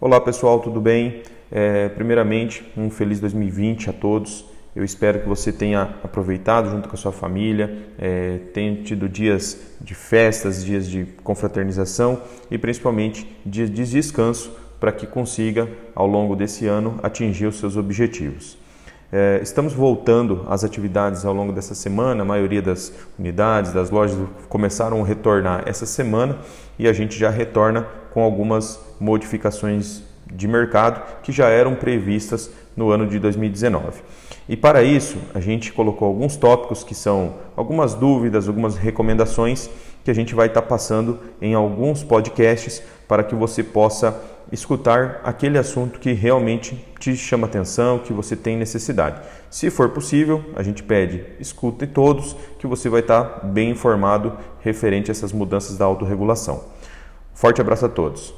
Olá pessoal, tudo bem? É, primeiramente, um feliz 2020 a todos. Eu espero que você tenha aproveitado junto com a sua família, é, tenha tido dias de festas, dias de confraternização e principalmente dias de descanso para que consiga, ao longo desse ano, atingir os seus objetivos. É, estamos voltando às atividades ao longo dessa semana, a maioria das unidades, das lojas começaram a retornar essa semana e a gente já retorna com algumas modificações de mercado que já eram previstas no ano de 2019. E para isso, a gente colocou alguns tópicos que são algumas dúvidas, algumas recomendações que a gente vai estar passando em alguns podcasts para que você possa escutar aquele assunto que realmente te chama atenção, que você tem necessidade. Se for possível, a gente pede escute todos, que você vai estar bem informado referente a essas mudanças da autorregulação. Forte abraço a todos.